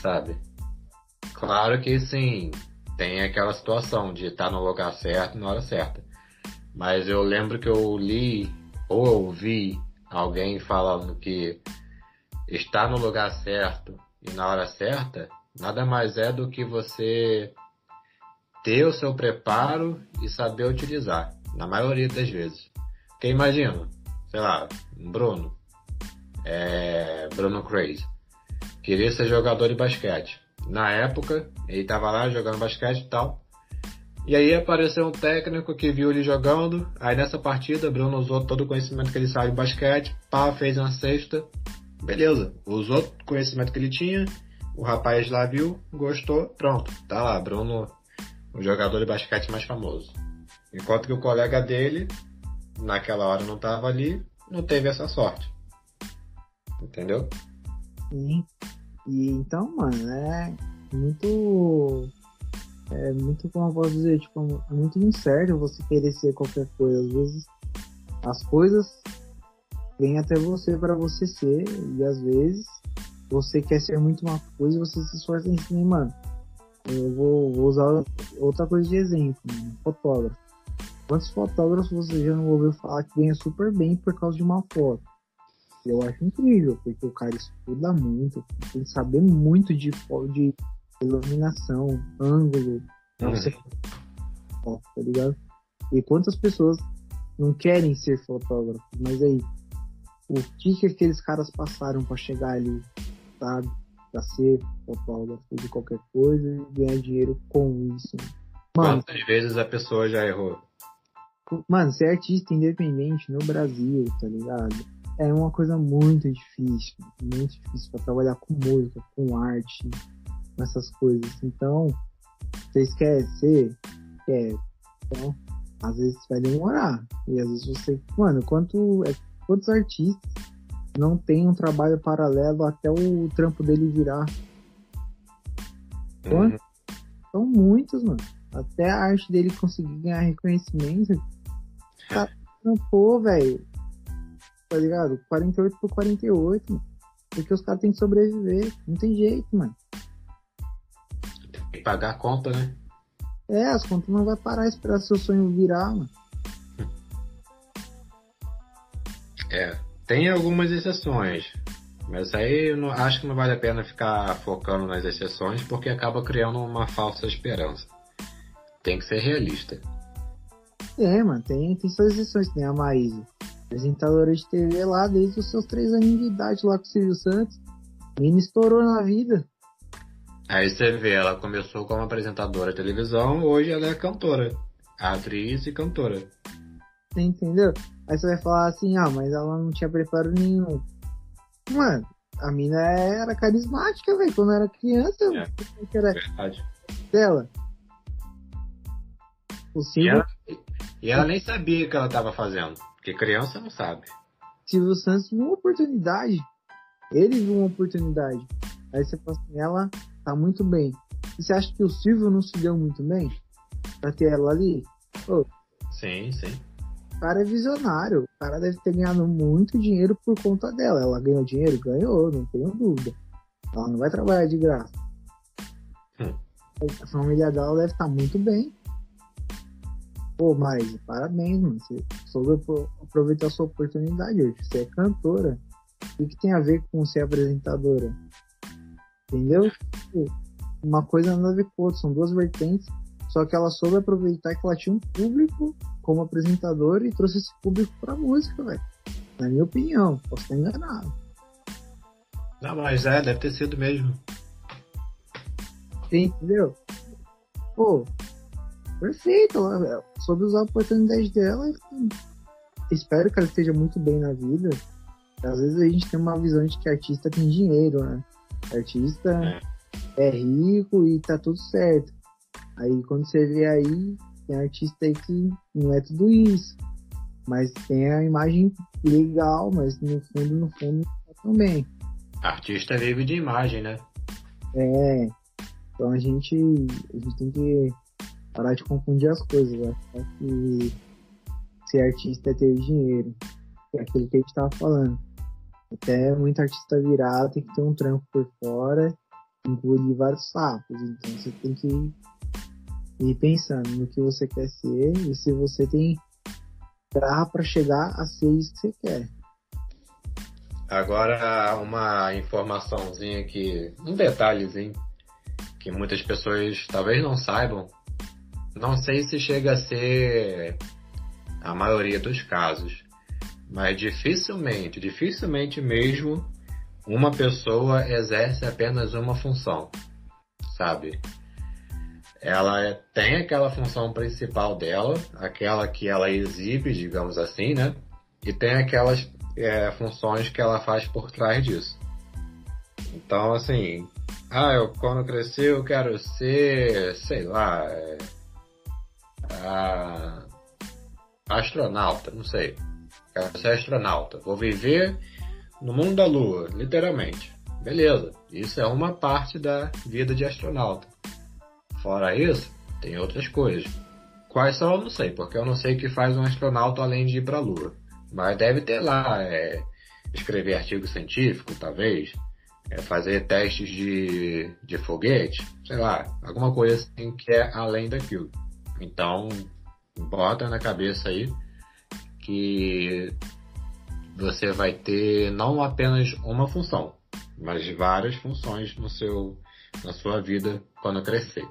sabe? Claro que sim, tem aquela situação de estar no lugar certo na hora certa. Mas eu lembro que eu li ou ouvi alguém falando que estar no lugar certo e na hora certa nada mais é do que você ter o seu preparo e saber utilizar, na maioria das vezes. Porque imagina, sei lá, Bruno, é, Bruno Crazy, queria ser jogador de basquete. Na época, ele estava lá jogando basquete e tal. E aí apareceu um técnico que viu ele jogando. Aí nessa partida, Bruno usou todo o conhecimento que ele sabe de basquete, pá, fez uma cesta. Beleza, usou o conhecimento que ele tinha. O rapaz lá viu, gostou, pronto. Tá lá, Bruno, o jogador de basquete mais famoso. Enquanto que o colega dele, naquela hora não estava ali, não teve essa sorte. Entendeu? Sim. E então, mano, é muito. É muito, como eu posso dizer, tipo, é muito incerto você querer ser qualquer coisa. Às vezes as coisas vêm até você para você ser, e às vezes você quer ser muito uma coisa e você se esforça em cima, mano. Eu vou, vou, usar outra coisa de exemplo, mano, fotógrafo. Quantos fotógrafos você já não ouviu falar que ganha super bem por causa de uma foto? eu acho incrível, porque o cara estuda muito, tem que saber muito de, de iluminação, ângulo, uhum. você... Ó, tá ligado? E quantas pessoas não querem ser fotógrafos, mas aí, o que que aqueles caras passaram para chegar ali, sabe? Pra ser fotógrafo de qualquer coisa e ganhar dinheiro com isso. Mano, Quantas vezes a pessoa já errou? Mano, ser artista independente no Brasil, tá ligado? é uma coisa muito difícil, muito difícil para trabalhar com música, com arte, essas coisas. Então, você esquece, quer. Então, às vezes vai demorar. E às vezes você. Mano, quanto, é, quantos artistas não tem um trabalho paralelo até o trampo dele virar? Uhum. São muitos, mano. Até a arte dele conseguir ganhar reconhecimento. Tá, pô, velho tá ligado? 48 por 48, mano. Porque os caras têm que sobreviver. Não tem jeito, mano. Tem que pagar a conta, né? É, as contas não vai parar esperar seu sonho virar, mano. É, tem algumas exceções. Mas aí eu não, acho que não vale a pena ficar focando nas exceções porque acaba criando uma falsa esperança. Tem que ser realista. É, mano, tem, tem suas exceções. Tem a Maísa apresentadora de TV lá desde os seus três anos de idade lá com o Silvio Santos. Menina estourou na vida. Aí você vê, ela começou como apresentadora de televisão, hoje ela é cantora. Atriz e cantora. Você entendeu? Aí você vai falar assim, ah, mas ela não tinha preparo nenhum. Mano, a mina era carismática, velho. Quando era criança, é, era verdade. dela. Silvio... E ela, e ela nem sabia o que ela estava fazendo. Porque criança não sabe. Silvio Santos viu uma oportunidade. Ele viu uma oportunidade. Aí você fala assim, ela tá muito bem. E você acha que o Silvio não se deu muito bem? Pra ter ela ali? Pô, sim, sim. O cara é visionário. O cara deve ter ganhado muito dinheiro por conta dela. Ela ganhou dinheiro? Ganhou, não tenho dúvida. Ela não vai trabalhar de graça. Hum. A família dela deve estar tá muito bem. Pô, mas parabéns, mano. Você soube aproveitar a sua oportunidade hoje. Você é cantora. O que tem a ver com ser apresentadora? Entendeu? Tipo, uma coisa nada a ver com outra. São duas vertentes. Só que ela soube aproveitar que ela tinha um público como apresentadora e trouxe esse público pra música, velho. Na minha opinião. Posso estar enganado. Não, mas é, deve ter sido mesmo. Entendeu? Pô, perfeito. Ela soube usar a oportunidade dela. Espero que ela esteja muito bem na vida. Às vezes a gente tem uma visão de que artista tem dinheiro, né? Artista é, é rico e tá tudo certo. Aí quando você vê aí, tem artista aí que não é tudo isso. Mas tem a imagem legal, mas no fundo, no fundo, também. Artista vive de imagem, né? É. Então a gente, a gente tem que parar de confundir as coisas, né? que ser artista é ter dinheiro. É aquilo que a gente tava falando. Até muito artista virado tem que ter um trampo por fora, engolir vários sapos. Então você tem que ir pensando no que você quer ser e se você tem garra para chegar a ser isso que você quer. Agora uma informaçãozinha que. um detalhezinho que muitas pessoas talvez não saibam. Não sei se chega a ser a maioria dos casos, mas dificilmente, dificilmente mesmo, uma pessoa exerce apenas uma função, sabe? Ela tem aquela função principal dela, aquela que ela exibe, digamos assim, né? E tem aquelas é, funções que ela faz por trás disso. Então, assim, ah, eu quando crescer eu quero ser, sei lá, é, astronauta, não sei. Quero ser astronauta. Vou viver no mundo da Lua, literalmente. Beleza, isso é uma parte da vida de astronauta. Fora isso, tem outras coisas. Quais são eu não sei, porque eu não sei o que faz um astronauta além de ir para a Lua. Mas deve ter lá, é, escrever artigo científico, talvez, é, fazer testes de, de foguete, sei lá, alguma coisa assim que é além daquilo. Então, bota na cabeça aí que você vai ter não apenas uma função, mas várias funções no seu, na sua vida quando crescer.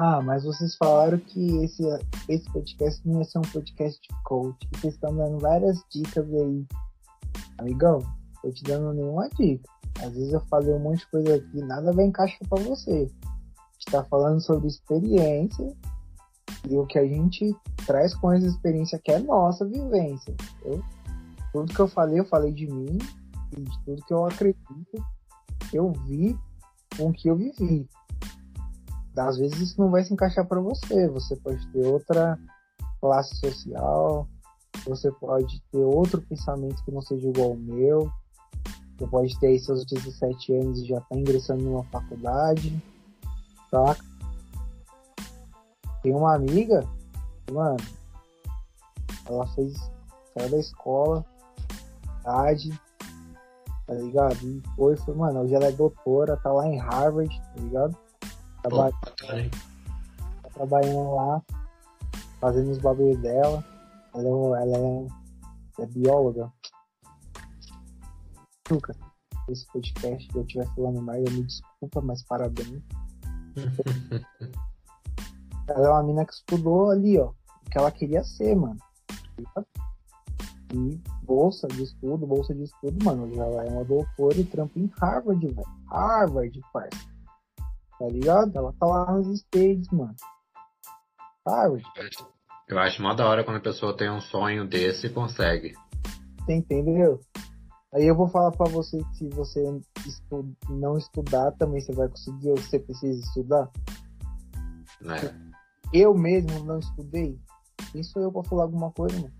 Ah, mas vocês falaram que esse, esse podcast não ia ser um podcast de coach. Vocês estão dando várias dicas aí. Amigão, tô te dando nenhuma dica. Às vezes eu falei um monte de coisa aqui, nada vai encaixar para você. A gente tá falando sobre experiência e o que a gente traz com essa experiência que é nossa vivência. Tudo que eu falei, eu falei de mim e de tudo que eu acredito, eu vi com o que eu vivi às vezes isso não vai se encaixar para você. Você pode ter outra classe social, você pode ter outro pensamento que não seja igual ao meu. Você pode ter seus 17 anos e já tá ingressando numa faculdade, tá? Tem uma amiga, mano, ela fez, saiu da escola, tarde, tá ligado? E foi, foi, mano, hoje ela é doutora, tá lá em Harvard, tá ligado? Tá trabalhando lá, fazendo os bagulhos dela. Ela, é, ela é, é bióloga. Lucas, esse podcast que eu estiver falando mais, eu me desculpa, mas parabéns. ela é uma mina que estudou ali, ó, o que ela queria ser, mano. E bolsa de estudo, bolsa de estudo, mano. Ela é uma doutora e trampa em Harvard, velho. Harvard, parça tá ligado? Ela tá lá nos stages, mano. Sabe? Eu acho mó da hora quando a pessoa tem um sonho desse e consegue. Você entendeu? Aí eu vou falar pra você que se você estu não estudar, também você vai conseguir ou você precisa estudar. É. Eu mesmo não estudei. Quem sou eu pra falar alguma coisa, mano?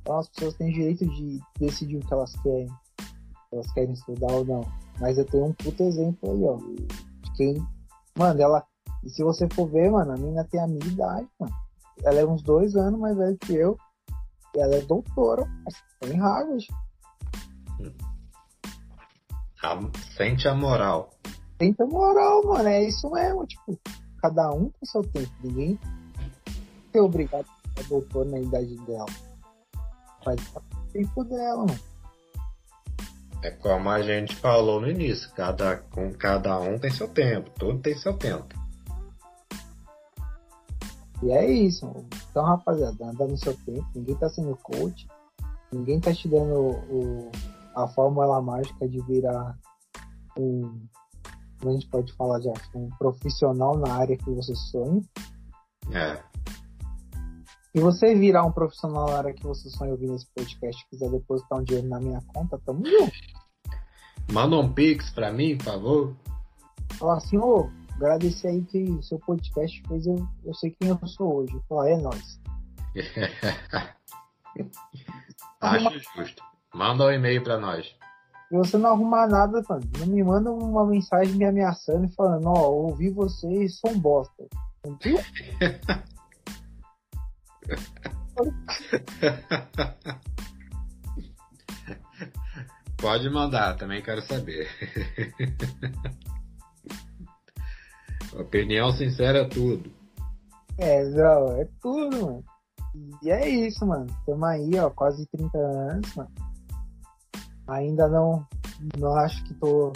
Então as pessoas têm direito de decidir o que elas querem. Se elas querem estudar ou não. Mas eu tenho um puto exemplo aí, ó. De quem Mano, ela. E se você for ver, mano, a menina tem a minha idade, mano. Ela é uns dois anos mais velha que eu. E ela é doutora, mas tá em Harvard. Sente a moral. Sente a moral, mano. É isso mesmo. Tipo, cada um tem seu tempo. Ninguém é obrigado a ser doutor na idade dela. Faz o tempo dela, mano. É como a gente falou no início, cada, com cada um tem seu tempo, tudo tem seu tempo. E é isso. Então, rapaziada, anda no seu tempo, ninguém tá sendo coach, ninguém tá te dando o, a fórmula mágica de virar um a gente pode falar já, um profissional na área que você sonha. É. Se você virar um profissional na área que você sonha ouvir nesse podcast e quiser depositar um dinheiro na minha conta, tamo junto. Manda um pix pra mim, por favor. Falar assim, ô, agradecer aí que o seu podcast fez eu, eu sei quem eu sou hoje. Falar, é nóis. Acho justo. Manda um e-mail pra nós. Se você não arrumar nada, mano, não me manda uma mensagem me ameaçando e falando, ó, ouvi vocês, são bosta. Entendeu? Pode mandar, também quero saber. Opinião sincera é tudo. É, não, é tudo, mano. E é isso, mano. Tamo aí, ó, quase 30 anos, mano. Ainda não, não acho que tô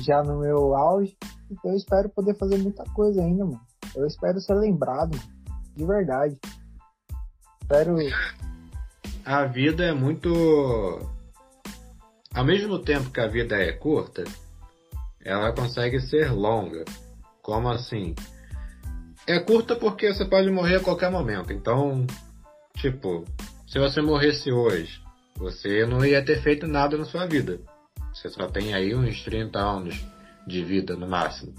já no meu auge. Então eu espero poder fazer muita coisa ainda, mano. Eu espero ser lembrado. De verdade. Espero. A vida é muito. Ao mesmo tempo que a vida é curta, ela consegue ser longa. Como assim? É curta porque você pode morrer a qualquer momento. Então, tipo, se você morresse hoje, você não ia ter feito nada na sua vida. Você só tem aí uns 30 anos de vida no máximo.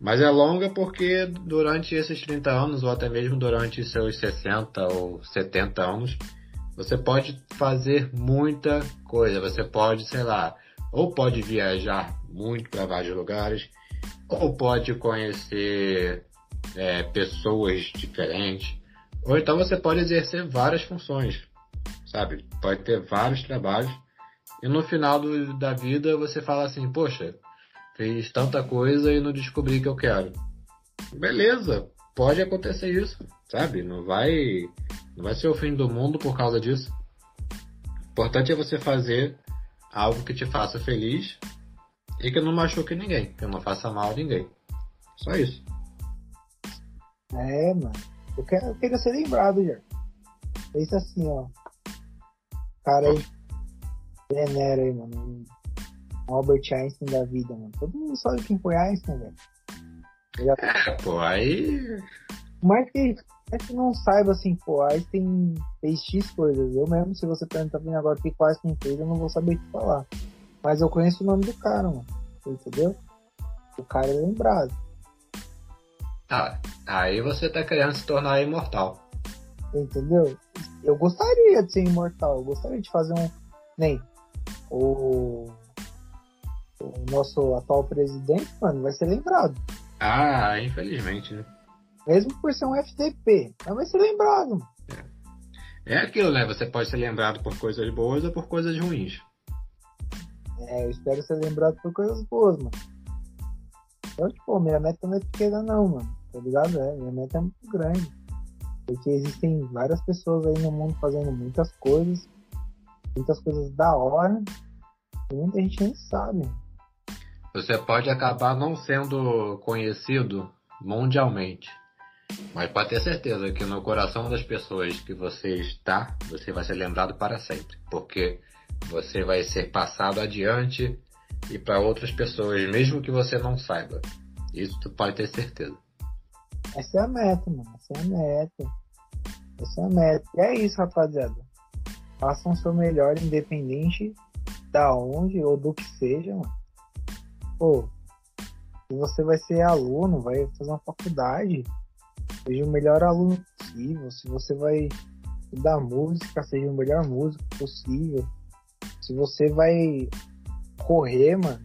Mas é longa porque durante esses 30 anos, ou até mesmo durante seus 60 ou 70 anos, você pode fazer muita coisa. Você pode, sei lá, ou pode viajar muito para vários lugares, ou pode conhecer é, pessoas diferentes, ou então você pode exercer várias funções, sabe? Pode ter vários trabalhos e no final do, da vida você fala assim, poxa, fiz tanta coisa e não descobri que eu quero. Beleza, pode acontecer isso, sabe? Não vai, não vai ser o fim do mundo por causa disso. O importante é você fazer algo que te faça feliz e que não machuque ninguém, que não faça mal a ninguém. Só isso. É, mano. Eu, quero, eu ser lembrado, já. Pensa assim, ó. Cara aí. Venera aí, mano. Um Albert Einstein da vida, mano. Todo mundo sabe quem foi Einstein, velho. Já... É, pô, aí. Mas que, é que não saiba assim, pô, Einstein fez X coisas. Eu mesmo, se você perguntar pra mim agora o que o Einstein fez, eu não vou saber te falar. Mas eu conheço o nome do cara, mano. Entendeu? O cara é lembrado. Ah, aí você tá querendo se tornar imortal. Entendeu? Eu gostaria de ser imortal. Eu gostaria de fazer um. Nem. O. O nosso atual presidente, mano, vai ser lembrado. Ah, infelizmente, né? Mesmo por ser um FTP. Mas vai ser lembrado. É. é aquilo, né? Você pode ser lembrado por coisas boas ou por coisas ruins. É, eu espero ser lembrado por coisas boas, mano. Então, tipo, minha meta não é pequena não, mano. Tá ligado? É, minha meta é muito grande. Porque existem várias pessoas aí no mundo fazendo muitas coisas. Muitas coisas da hora. E muita gente nem sabe. Você pode acabar não sendo conhecido mundialmente. Mas pode ter certeza que no coração das pessoas que você está, você vai ser lembrado para sempre. Porque você vai ser passado adiante e para outras pessoas, mesmo que você não saiba. Isso tu pode ter certeza. Essa é a meta, mano. Essa é a meta. Essa é a meta. E é isso, rapaziada. Façam o seu melhor, independente da onde ou do que seja, mano. Pô, se você vai ser aluno, vai fazer uma faculdade, seja o melhor aluno possível. Se você vai estudar música, seja o melhor músico possível. Se você vai correr, mano,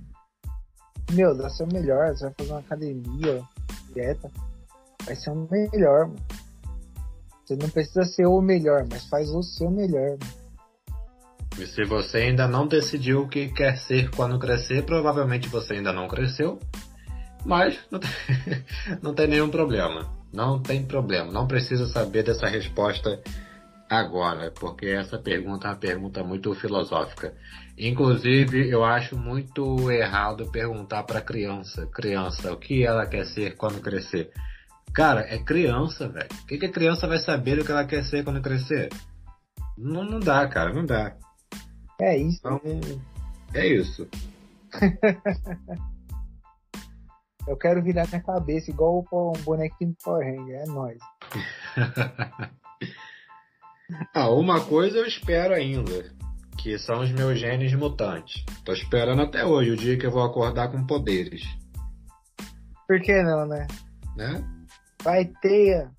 meu, dá seu melhor. Você vai fazer uma academia dieta, vai ser o melhor, mano. Você não precisa ser o melhor, mas faz o seu melhor, mano. E se você ainda não decidiu o que quer ser quando crescer, provavelmente você ainda não cresceu. Mas não tem, não tem nenhum problema. Não tem problema. Não precisa saber dessa resposta agora, porque essa pergunta é uma pergunta muito filosófica. Inclusive, eu acho muito errado perguntar para criança, criança, o que ela quer ser quando crescer. Cara, é criança, velho. O que, que a criança vai saber o que ela quer ser quando crescer? Não, não dá, cara, não dá. É isso. Então, é isso. Eu quero virar minha cabeça igual um bonequinho do Power Ranger, é nóis. ah, uma coisa eu espero ainda, que são os meus genes mutantes. Tô esperando até hoje o dia que eu vou acordar com poderes. Por que não, né? Né? Vai ter.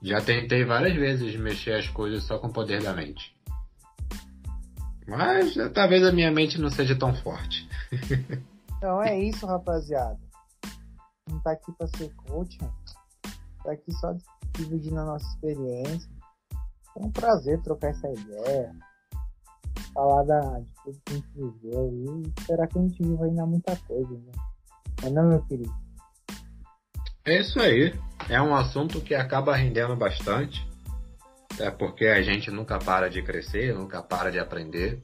Já tentei várias vezes mexer as coisas só com o poder da mente. Mas talvez a minha mente não seja tão forte. Então é isso, rapaziada. Não tá aqui pra ser coach, mano. Tá aqui só dividindo a nossa experiência. É um prazer trocar essa ideia. Falar da, de tudo que a gente viveu e esperar que a gente viva ainda muita coisa, né? É não, meu querido? É isso aí. É um assunto que acaba rendendo bastante. É porque a gente nunca para de crescer, nunca para de aprender.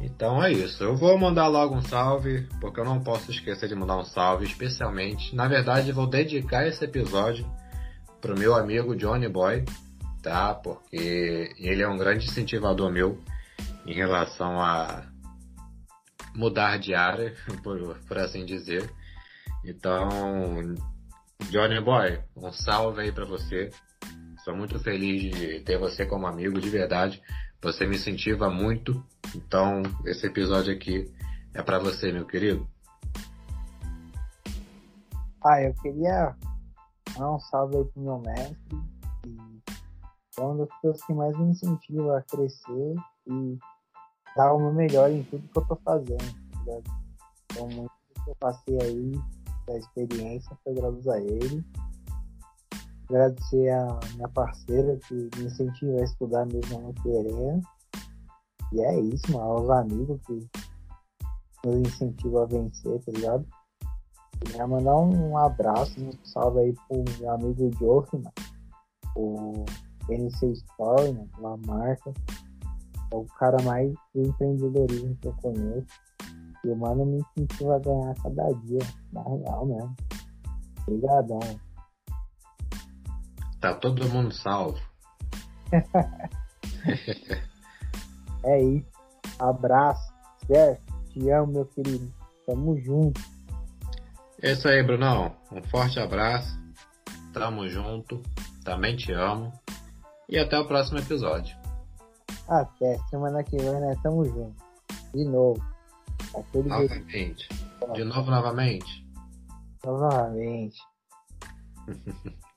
Então é isso. Eu vou mandar logo um salve, porque eu não posso esquecer de mandar um salve, especialmente. Na verdade, vou dedicar esse episódio pro meu amigo Johnny Boy, tá? Porque ele é um grande incentivador meu em relação a mudar de área, por, por assim dizer. Então, Johnny Boy, um salve aí para você. Sou muito feliz de ter você como amigo, de verdade. Você me incentiva muito. Então, esse episódio aqui é para você, meu querido. Ah, eu queria dar um salve aí pro meu mestre. É uma das pessoas que mais me incentiva a crescer e dar o meu melhor em tudo que eu tô fazendo. Tá então, muito que eu passei aí da experiência foi graças a ele. Agradecer a minha parceira que me incentiva a estudar mesmo não querendo. E é isso, mano. Aos amigos que nos incentivam a vencer, tá ligado? Queria mandar um abraço, um salve aí pro meu amigo Joff, mano. O NC Store, mano, uma marca. É o cara mais do empreendedorismo que eu conheço. E o mano me incentiva a ganhar cada dia, na real mesmo. Obrigadão. Tá todo mundo salvo. é isso. Abraço. Certo? Te amo, meu querido. Tamo junto. É isso aí, Brunão. Um forte abraço. Tamo junto. Também te amo. E até o próximo episódio. Até semana que vem, né? Tamo junto. De novo. Aquele novamente. De novo, novamente? Novamente.